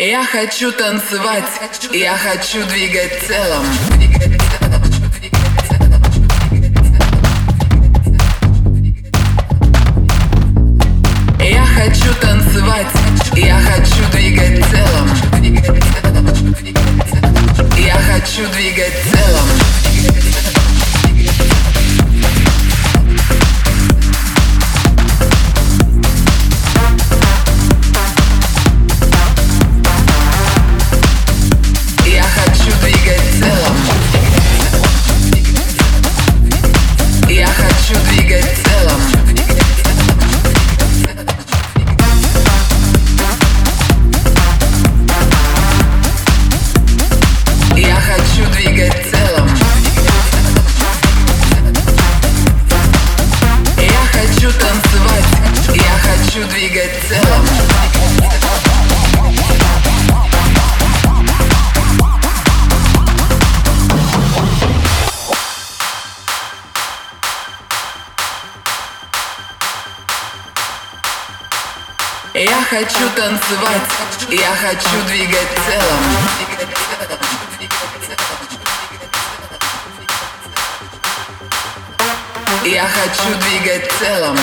Я хочу танцевать, я хочу двигать телом. Я хочу танцевать, я хочу двигать телом. Я хочу двигать телом. Хочу двигать телом. Я хочу танцевать, я хочу двигать телом. Я хочу двигать телом.